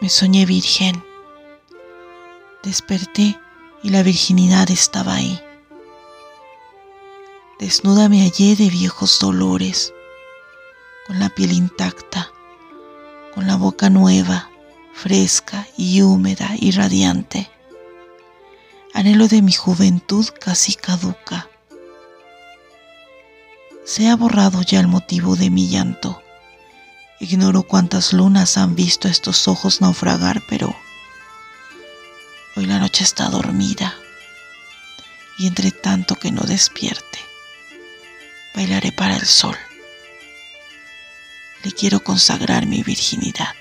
Me soñé virgen. Desperté y la virginidad estaba ahí. Desnuda me hallé de viejos dolores, con la piel intacta, con la boca nueva, fresca y húmeda y radiante. Anhelo de mi juventud casi caduca. Se ha borrado ya el motivo de mi llanto. Ignoro cuántas lunas han visto estos ojos naufragar, pero hoy la noche está dormida y entre tanto que no despierte, bailaré para el sol. Le quiero consagrar mi virginidad.